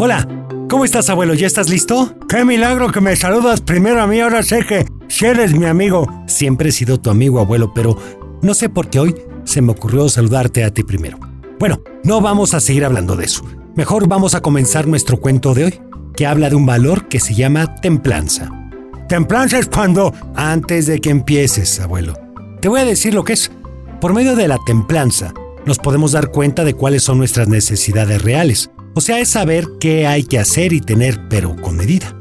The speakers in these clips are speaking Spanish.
Hola, ¿cómo estás abuelo? ¿Ya estás listo? Qué milagro que me saludas primero a mí, ahora sé que si eres mi amigo. Siempre he sido tu amigo abuelo, pero no sé por qué hoy se me ocurrió saludarte a ti primero. Bueno, no vamos a seguir hablando de eso. Mejor vamos a comenzar nuestro cuento de hoy, que habla de un valor que se llama templanza. Templanza es cuando... Antes de que empieces, abuelo, te voy a decir lo que es. Por medio de la templanza, nos podemos dar cuenta de cuáles son nuestras necesidades reales. O sea, es saber qué hay que hacer y tener, pero con medida.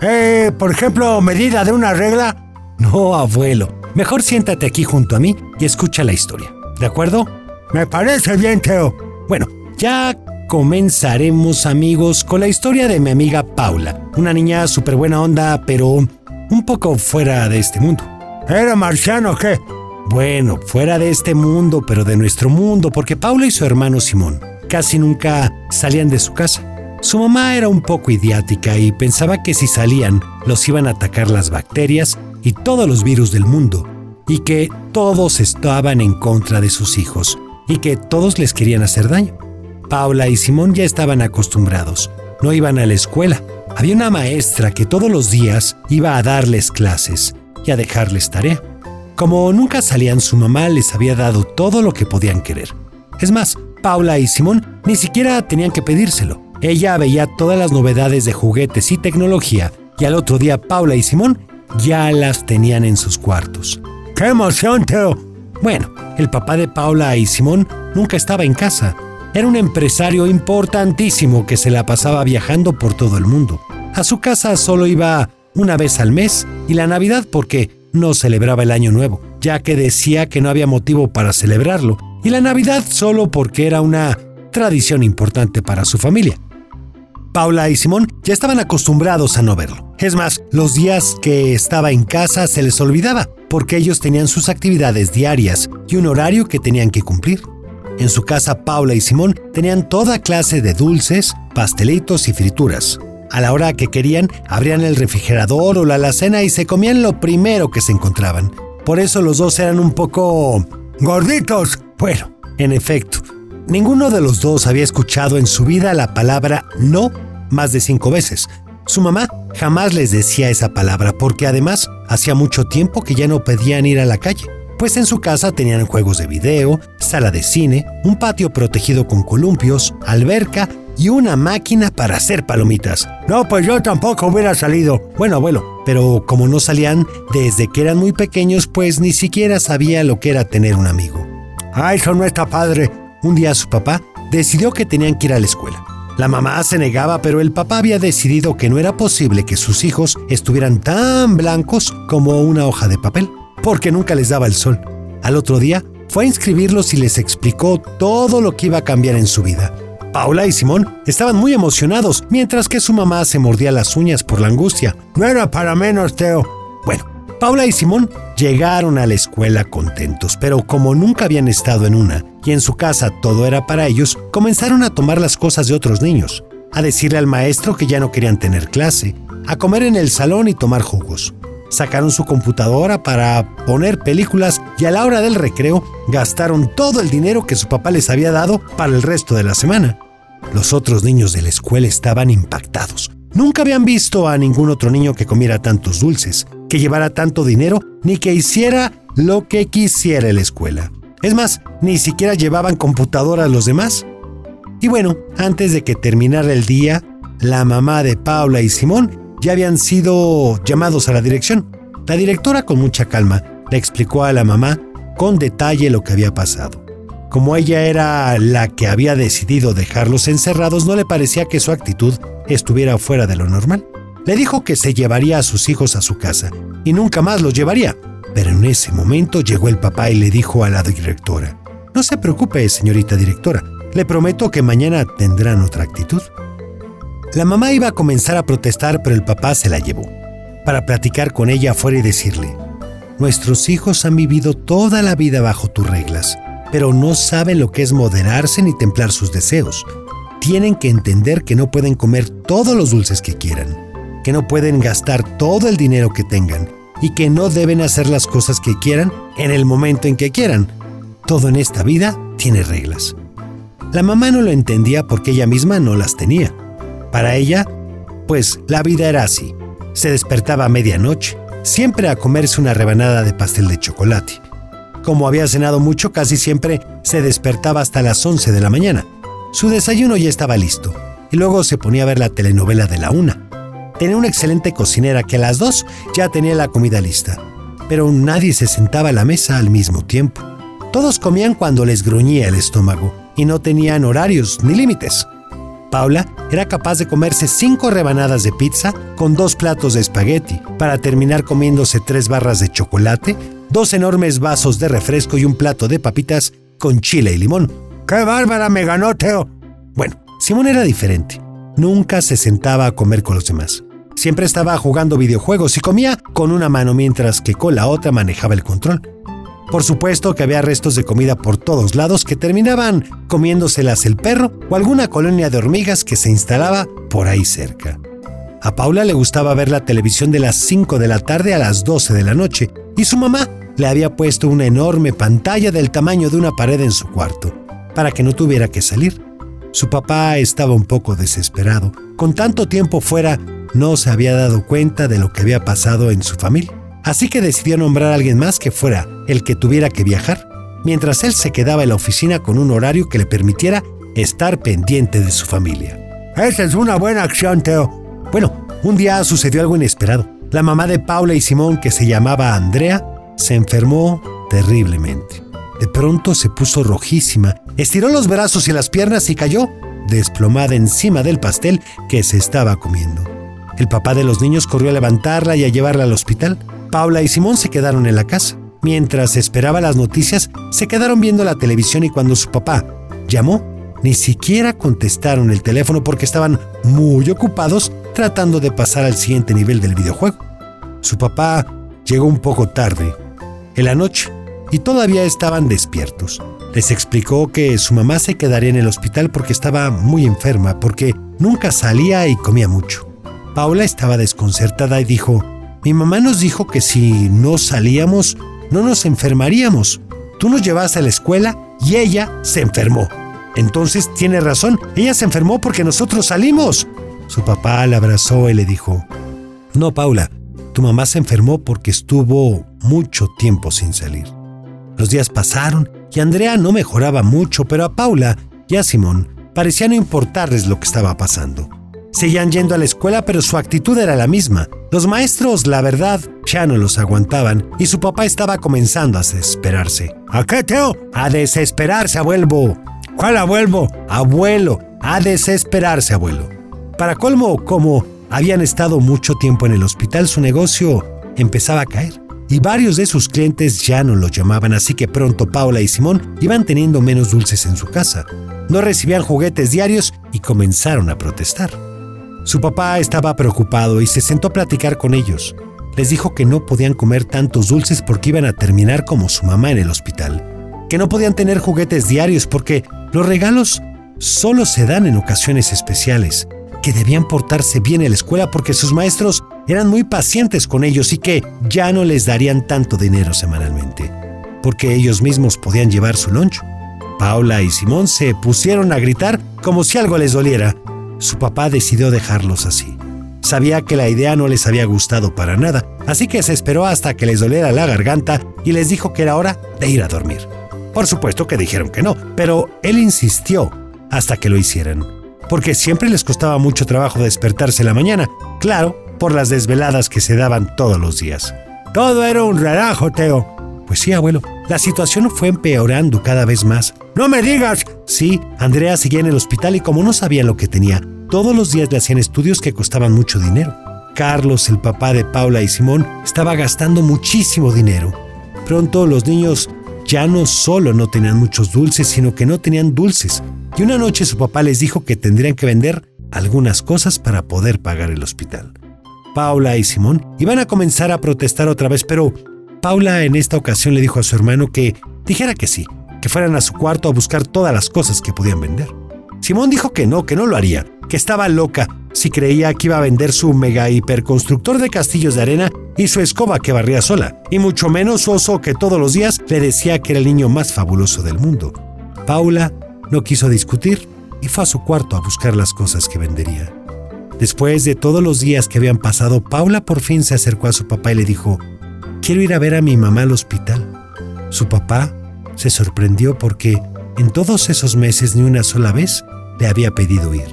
Eh, por ejemplo, medida de una regla. No, abuelo. Mejor siéntate aquí junto a mí y escucha la historia. ¿De acuerdo? Me parece bien, Teo. Bueno, ya comenzaremos, amigos, con la historia de mi amiga Paula. Una niña súper buena onda, pero un poco fuera de este mundo. ¿Era marciano qué? Bueno, fuera de este mundo, pero de nuestro mundo, porque Paula y su hermano Simón casi nunca salían de su casa. Su mamá era un poco idiática y pensaba que si salían los iban a atacar las bacterias y todos los virus del mundo, y que todos estaban en contra de sus hijos, y que todos les querían hacer daño. Paula y Simón ya estaban acostumbrados, no iban a la escuela. Había una maestra que todos los días iba a darles clases y a dejarles tarea. Como nunca salían, su mamá les había dado todo lo que podían querer. Es más, Paula y Simón ni siquiera tenían que pedírselo. Ella veía todas las novedades de juguetes y tecnología y al otro día Paula y Simón ya las tenían en sus cuartos. ¡Qué emoción, Teo! Bueno, el papá de Paula y Simón nunca estaba en casa. Era un empresario importantísimo que se la pasaba viajando por todo el mundo. A su casa solo iba una vez al mes y la Navidad porque no celebraba el Año Nuevo, ya que decía que no había motivo para celebrarlo, y la Navidad solo porque era una tradición importante para su familia. Paula y Simón ya estaban acostumbrados a no verlo. Es más, los días que estaba en casa se les olvidaba, porque ellos tenían sus actividades diarias y un horario que tenían que cumplir. En su casa, Paula y Simón tenían toda clase de dulces, pastelitos y frituras. A la hora que querían, abrían el refrigerador o la alacena y se comían lo primero que se encontraban. Por eso los dos eran un poco... gorditos. Bueno, en efecto, ninguno de los dos había escuchado en su vida la palabra no más de cinco veces. Su mamá jamás les decía esa palabra porque además hacía mucho tiempo que ya no pedían ir a la calle pues en su casa tenían juegos de video, sala de cine, un patio protegido con columpios, alberca y una máquina para hacer palomitas. No, pues yo tampoco hubiera salido. Bueno, abuelo, pero como no salían desde que eran muy pequeños, pues ni siquiera sabía lo que era tener un amigo. Ah, eso no está padre. Un día su papá decidió que tenían que ir a la escuela. La mamá se negaba, pero el papá había decidido que no era posible que sus hijos estuvieran tan blancos como una hoja de papel, porque nunca les daba el sol. Al otro día fue a inscribirlos y les explicó todo lo que iba a cambiar en su vida. Paula y Simón estaban muy emocionados, mientras que su mamá se mordía las uñas por la angustia. No era para menos, Teo. Paula y Simón llegaron a la escuela contentos, pero como nunca habían estado en una y en su casa todo era para ellos, comenzaron a tomar las cosas de otros niños, a decirle al maestro que ya no querían tener clase, a comer en el salón y tomar jugos. Sacaron su computadora para poner películas y a la hora del recreo gastaron todo el dinero que su papá les había dado para el resto de la semana. Los otros niños de la escuela estaban impactados. Nunca habían visto a ningún otro niño que comiera tantos dulces, que llevara tanto dinero, ni que hiciera lo que quisiera en la escuela. Es más, ni siquiera llevaban computadora a los demás. Y bueno, antes de que terminara el día, la mamá de Paula y Simón ya habían sido llamados a la dirección. La directora con mucha calma le explicó a la mamá con detalle lo que había pasado. Como ella era la que había decidido dejarlos encerrados, no le parecía que su actitud estuviera fuera de lo normal. Le dijo que se llevaría a sus hijos a su casa y nunca más los llevaría. Pero en ese momento llegó el papá y le dijo a la directora, No se preocupe, señorita directora, le prometo que mañana tendrán otra actitud. La mamá iba a comenzar a protestar, pero el papá se la llevó, para platicar con ella afuera y decirle, Nuestros hijos han vivido toda la vida bajo tus reglas, pero no saben lo que es moderarse ni templar sus deseos. Tienen que entender que no pueden comer todos los dulces que quieran, que no pueden gastar todo el dinero que tengan y que no deben hacer las cosas que quieran en el momento en que quieran. Todo en esta vida tiene reglas. La mamá no lo entendía porque ella misma no las tenía Para ella, pues la vida era así. Se despertaba a medianoche, siempre a comerse una rebanada de pastel de chocolate. Como había cenado mucho, casi siempre se despertaba hasta las 11 de la mañana. Su desayuno ya estaba listo y luego se ponía a ver la telenovela de la una. Tenía una excelente cocinera que a las dos ya tenía la comida lista, pero nadie se sentaba a la mesa al mismo tiempo. Todos comían cuando les gruñía el estómago y no tenían horarios ni límites. Paula era capaz de comerse cinco rebanadas de pizza con dos platos de espagueti, para terminar comiéndose tres barras de chocolate, dos enormes vasos de refresco y un plato de papitas con chile y limón. ¡Qué bárbara me ganó, Teo! Bueno, Simón era diferente. Nunca se sentaba a comer con los demás. Siempre estaba jugando videojuegos y comía con una mano mientras que con la otra manejaba el control. Por supuesto que había restos de comida por todos lados que terminaban comiéndoselas el perro o alguna colonia de hormigas que se instalaba por ahí cerca. A Paula le gustaba ver la televisión de las 5 de la tarde a las 12 de la noche y su mamá le había puesto una enorme pantalla del tamaño de una pared en su cuarto para que no tuviera que salir. Su papá estaba un poco desesperado. Con tanto tiempo fuera, no se había dado cuenta de lo que había pasado en su familia. Así que decidió nombrar a alguien más que fuera el que tuviera que viajar, mientras él se quedaba en la oficina con un horario que le permitiera estar pendiente de su familia. Esa es una buena acción, Teo. Bueno, un día sucedió algo inesperado. La mamá de Paula y Simón, que se llamaba Andrea, se enfermó terriblemente. De pronto se puso rojísima, estiró los brazos y las piernas y cayó desplomada encima del pastel que se estaba comiendo. El papá de los niños corrió a levantarla y a llevarla al hospital. Paula y Simón se quedaron en la casa. Mientras esperaba las noticias, se quedaron viendo la televisión y cuando su papá llamó, ni siquiera contestaron el teléfono porque estaban muy ocupados tratando de pasar al siguiente nivel del videojuego. Su papá llegó un poco tarde, en la noche, y todavía estaban despiertos. Les explicó que su mamá se quedaría en el hospital porque estaba muy enferma, porque nunca salía y comía mucho. Paula estaba desconcertada y dijo, mi mamá nos dijo que si no salíamos, no nos enfermaríamos. Tú nos llevaste a la escuela y ella se enfermó. Entonces tiene razón, ella se enfermó porque nosotros salimos. Su papá la abrazó y le dijo, No, Paula, tu mamá se enfermó porque estuvo mucho tiempo sin salir. Los días pasaron y Andrea no mejoraba mucho, pero a Paula y a Simón parecía no importarles lo que estaba pasando. Seguían yendo a la escuela, pero su actitud era la misma. Los maestros, la verdad, ya no los aguantaban y su papá estaba comenzando a desesperarse. ¿A qué, Teo? A desesperarse, abuelo. ¿Cuál abuelo? Abuelo, a desesperarse, abuelo. Para colmo, como habían estado mucho tiempo en el hospital, su negocio empezaba a caer. Y varios de sus clientes ya no los llamaban, así que pronto Paula y Simón iban teniendo menos dulces en su casa. No recibían juguetes diarios y comenzaron a protestar. Su papá estaba preocupado y se sentó a platicar con ellos. Les dijo que no podían comer tantos dulces porque iban a terminar como su mamá en el hospital. Que no podían tener juguetes diarios porque los regalos solo se dan en ocasiones especiales. Que debían portarse bien en la escuela porque sus maestros eran muy pacientes con ellos y que ya no les darían tanto dinero semanalmente. Porque ellos mismos podían llevar su loncho. Paula y Simón se pusieron a gritar como si algo les doliera su papá decidió dejarlos así. Sabía que la idea no les había gustado para nada, así que se esperó hasta que les doliera la garganta y les dijo que era hora de ir a dormir. Por supuesto que dijeron que no, pero él insistió hasta que lo hicieran, porque siempre les costaba mucho trabajo despertarse la mañana, claro, por las desveladas que se daban todos los días. Todo era un relajo, Teo. Pues sí, abuelo, la situación fue empeorando cada vez más. ¡No me digas! Sí, Andrea seguía en el hospital y como no sabía lo que tenía, todos los días le hacían estudios que costaban mucho dinero. Carlos, el papá de Paula y Simón, estaba gastando muchísimo dinero. Pronto los niños ya no solo no tenían muchos dulces, sino que no tenían dulces. Y una noche su papá les dijo que tendrían que vender algunas cosas para poder pagar el hospital. Paula y Simón iban a comenzar a protestar otra vez, pero Paula en esta ocasión le dijo a su hermano que dijera que sí, que fueran a su cuarto a buscar todas las cosas que podían vender. Simón dijo que no, que no lo haría, que estaba loca si creía que iba a vender su mega hiperconstructor de castillos de arena y su escoba que barría sola, y mucho menos su oso que todos los días le decía que era el niño más fabuloso del mundo. Paula no quiso discutir y fue a su cuarto a buscar las cosas que vendería. Después de todos los días que habían pasado, Paula por fin se acercó a su papá y le dijo, quiero ir a ver a mi mamá al hospital. Su papá se sorprendió porque en todos esos meses ni una sola vez le había pedido ir.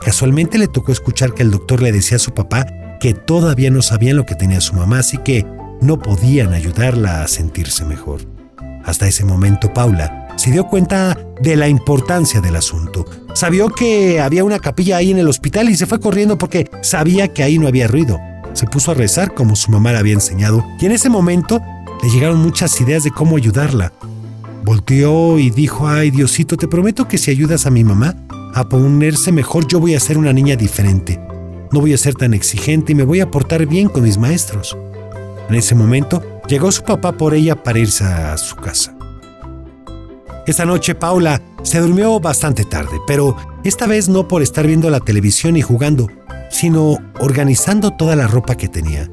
Casualmente le tocó escuchar que el doctor le decía a su papá que todavía no sabían lo que tenía su mamá, así que no podían ayudarla a sentirse mejor. Hasta ese momento Paula se dio cuenta de la importancia del asunto. Sabió que había una capilla ahí en el hospital y se fue corriendo porque sabía que ahí no había ruido. Se puso a rezar como su mamá le había enseñado y en ese momento le llegaron muchas ideas de cómo ayudarla. Volteó y dijo, ay Diosito, te prometo que si ayudas a mi mamá a ponerse mejor, yo voy a ser una niña diferente. No voy a ser tan exigente y me voy a portar bien con mis maestros. En ese momento llegó su papá por ella para irse a su casa. Esa noche Paula se durmió bastante tarde, pero esta vez no por estar viendo la televisión y jugando, sino organizando toda la ropa que tenía.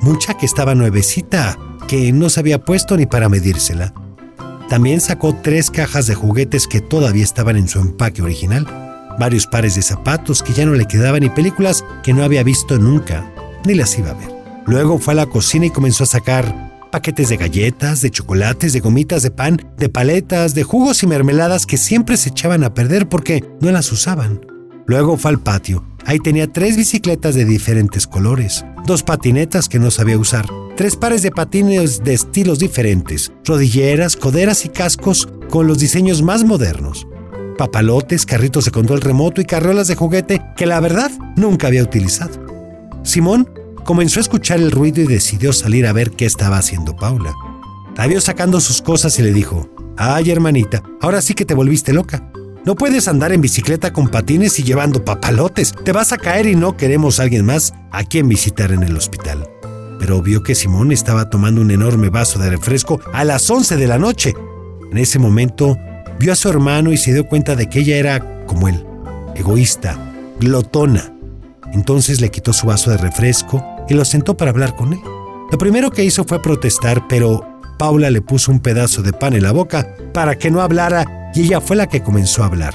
Mucha que estaba nuevecita, que no se había puesto ni para medírsela. También sacó tres cajas de juguetes que todavía estaban en su empaque original, varios pares de zapatos que ya no le quedaban y películas que no había visto nunca, ni las iba a ver. Luego fue a la cocina y comenzó a sacar paquetes de galletas, de chocolates, de gomitas de pan, de paletas, de jugos y mermeladas que siempre se echaban a perder porque no las usaban. Luego fue al patio. Ahí tenía tres bicicletas de diferentes colores, dos patinetas que no sabía usar, tres pares de patines de estilos diferentes, rodilleras, coderas y cascos con los diseños más modernos, papalotes, carritos de control remoto y carriolas de juguete que la verdad nunca había utilizado. Simón comenzó a escuchar el ruido y decidió salir a ver qué estaba haciendo Paula. La vio sacando sus cosas y le dijo, Ay hermanita, ahora sí que te volviste loca. No puedes andar en bicicleta con patines y llevando papalotes. Te vas a caer y no queremos a alguien más a quien visitar en el hospital pero vio que Simón estaba tomando un enorme vaso de refresco a las 11 de la noche. En ese momento vio a su hermano y se dio cuenta de que ella era como él, egoísta, glotona. Entonces le quitó su vaso de refresco y lo sentó para hablar con él. Lo primero que hizo fue protestar, pero Paula le puso un pedazo de pan en la boca para que no hablara y ella fue la que comenzó a hablar.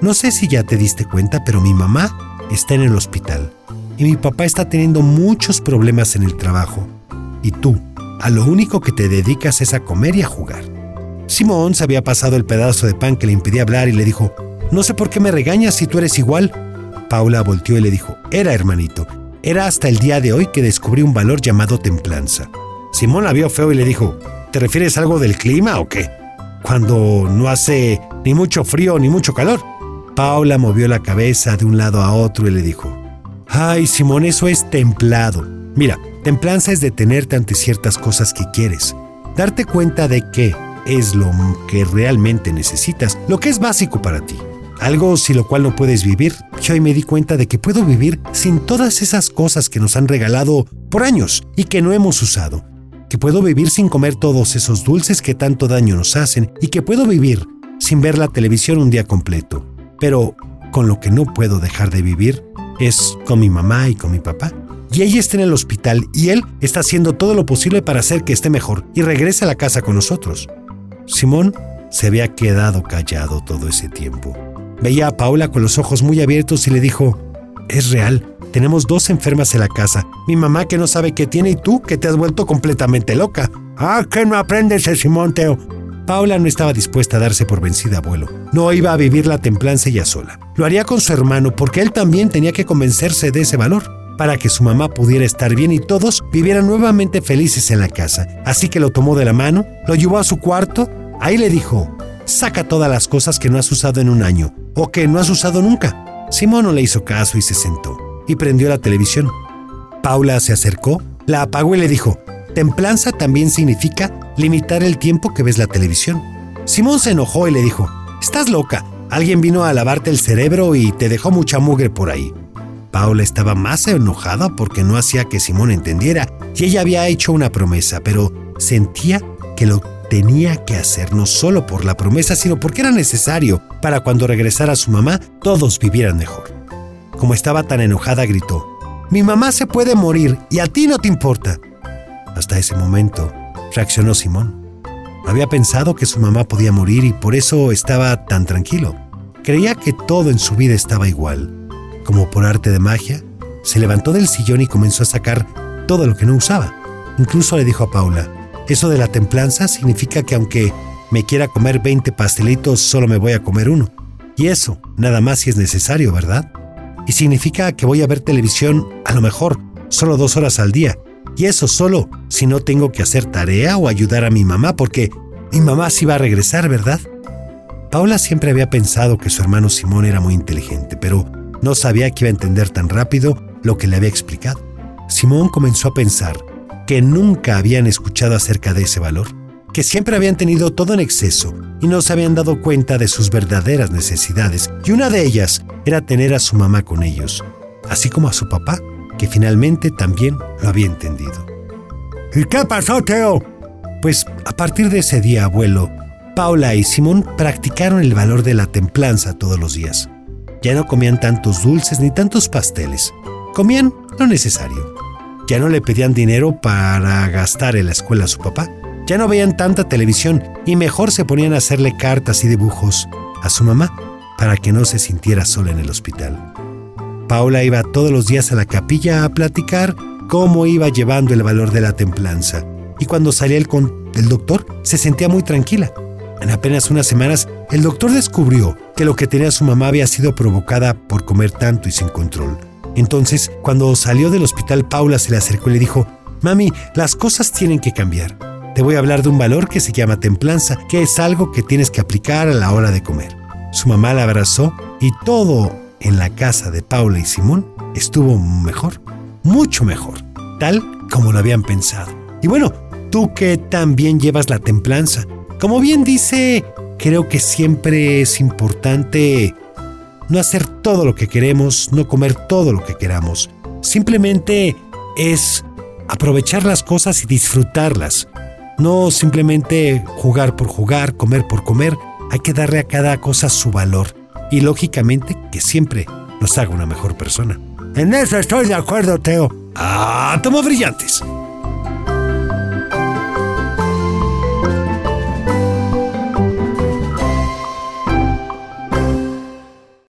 No sé si ya te diste cuenta, pero mi mamá está en el hospital y mi papá está teniendo muchos problemas en el trabajo. Y tú, a lo único que te dedicas es a comer y a jugar. Simón se había pasado el pedazo de pan que le impedía hablar y le dijo, no sé por qué me regañas si tú eres igual. Paula volteó y le dijo, era hermanito, era hasta el día de hoy que descubrí un valor llamado templanza. Simón la vio feo y le dijo, ¿te refieres a algo del clima o qué? Cuando no hace ni mucho frío ni mucho calor. Paula movió la cabeza de un lado a otro y le dijo, Ay, Simón, eso es templado. Mira, templanza es detenerte ante ciertas cosas que quieres. Darte cuenta de qué es lo que realmente necesitas, lo que es básico para ti. Algo sin lo cual no puedes vivir. Yo hoy me di cuenta de que puedo vivir sin todas esas cosas que nos han regalado por años y que no hemos usado. Que puedo vivir sin comer todos esos dulces que tanto daño nos hacen y que puedo vivir sin ver la televisión un día completo. Pero con lo que no puedo dejar de vivir es con mi mamá y con mi papá. Y ella está en el hospital y él está haciendo todo lo posible para hacer que esté mejor y regrese a la casa con nosotros. Simón se había quedado callado todo ese tiempo. Veía a Paula con los ojos muy abiertos y le dijo, es real, tenemos dos enfermas en la casa, mi mamá que no sabe qué tiene y tú que te has vuelto completamente loca. Ah, que no aprendes, Simón Teo. Paula no estaba dispuesta a darse por vencida, abuelo. No iba a vivir la templanza ella sola. Lo haría con su hermano porque él también tenía que convencerse de ese valor para que su mamá pudiera estar bien y todos vivieran nuevamente felices en la casa. Así que lo tomó de la mano, lo llevó a su cuarto, ahí le dijo, saca todas las cosas que no has usado en un año o que no has usado nunca. Simón no le hizo caso y se sentó y prendió la televisión. Paula se acercó, la apagó y le dijo, templanza también significa limitar el tiempo que ves la televisión. Simón se enojó y le dijo, Estás loca, alguien vino a lavarte el cerebro y te dejó mucha mugre por ahí. Paula estaba más enojada porque no hacía que Simón entendiera y ella había hecho una promesa, pero sentía que lo tenía que hacer no solo por la promesa, sino porque era necesario para cuando regresara su mamá todos vivieran mejor. Como estaba tan enojada, gritó, Mi mamá se puede morir y a ti no te importa. Hasta ese momento, reaccionó Simón. Había pensado que su mamá podía morir y por eso estaba tan tranquilo. Creía que todo en su vida estaba igual. Como por arte de magia, se levantó del sillón y comenzó a sacar todo lo que no usaba. Incluso le dijo a Paula, eso de la templanza significa que aunque me quiera comer 20 pastelitos, solo me voy a comer uno. Y eso, nada más si es necesario, ¿verdad? Y significa que voy a ver televisión, a lo mejor, solo dos horas al día. Y eso solo si no tengo que hacer tarea o ayudar a mi mamá, porque mi mamá sí va a regresar, ¿verdad? Paula siempre había pensado que su hermano Simón era muy inteligente, pero no sabía que iba a entender tan rápido lo que le había explicado. Simón comenzó a pensar que nunca habían escuchado acerca de ese valor, que siempre habían tenido todo en exceso y no se habían dado cuenta de sus verdaderas necesidades, y una de ellas era tener a su mamá con ellos, así como a su papá, que finalmente también lo había entendido. ¿Y qué pasó, Teo? Pues a partir de ese día, abuelo, Paula y Simón practicaron el valor de la templanza todos los días. Ya no comían tantos dulces ni tantos pasteles. Comían lo necesario. Ya no le pedían dinero para gastar en la escuela a su papá. Ya no veían tanta televisión y mejor se ponían a hacerle cartas y dibujos a su mamá para que no se sintiera sola en el hospital. Paula iba todos los días a la capilla a platicar cómo iba llevando el valor de la templanza y cuando salía el, el doctor se sentía muy tranquila. En apenas unas semanas, el doctor descubrió que lo que tenía su mamá había sido provocada por comer tanto y sin control. Entonces, cuando salió del hospital, Paula se le acercó y le dijo, Mami, las cosas tienen que cambiar. Te voy a hablar de un valor que se llama templanza, que es algo que tienes que aplicar a la hora de comer. Su mamá la abrazó y todo en la casa de Paula y Simón estuvo mejor, mucho mejor, tal como lo habían pensado. Y bueno, tú que también llevas la templanza, como bien dice, creo que siempre es importante no hacer todo lo que queremos, no comer todo lo que queramos. Simplemente es aprovechar las cosas y disfrutarlas. No simplemente jugar por jugar, comer por comer. Hay que darle a cada cosa su valor. Y lógicamente que siempre nos haga una mejor persona. En eso estoy de acuerdo, Teo. Ah, toma brillantes.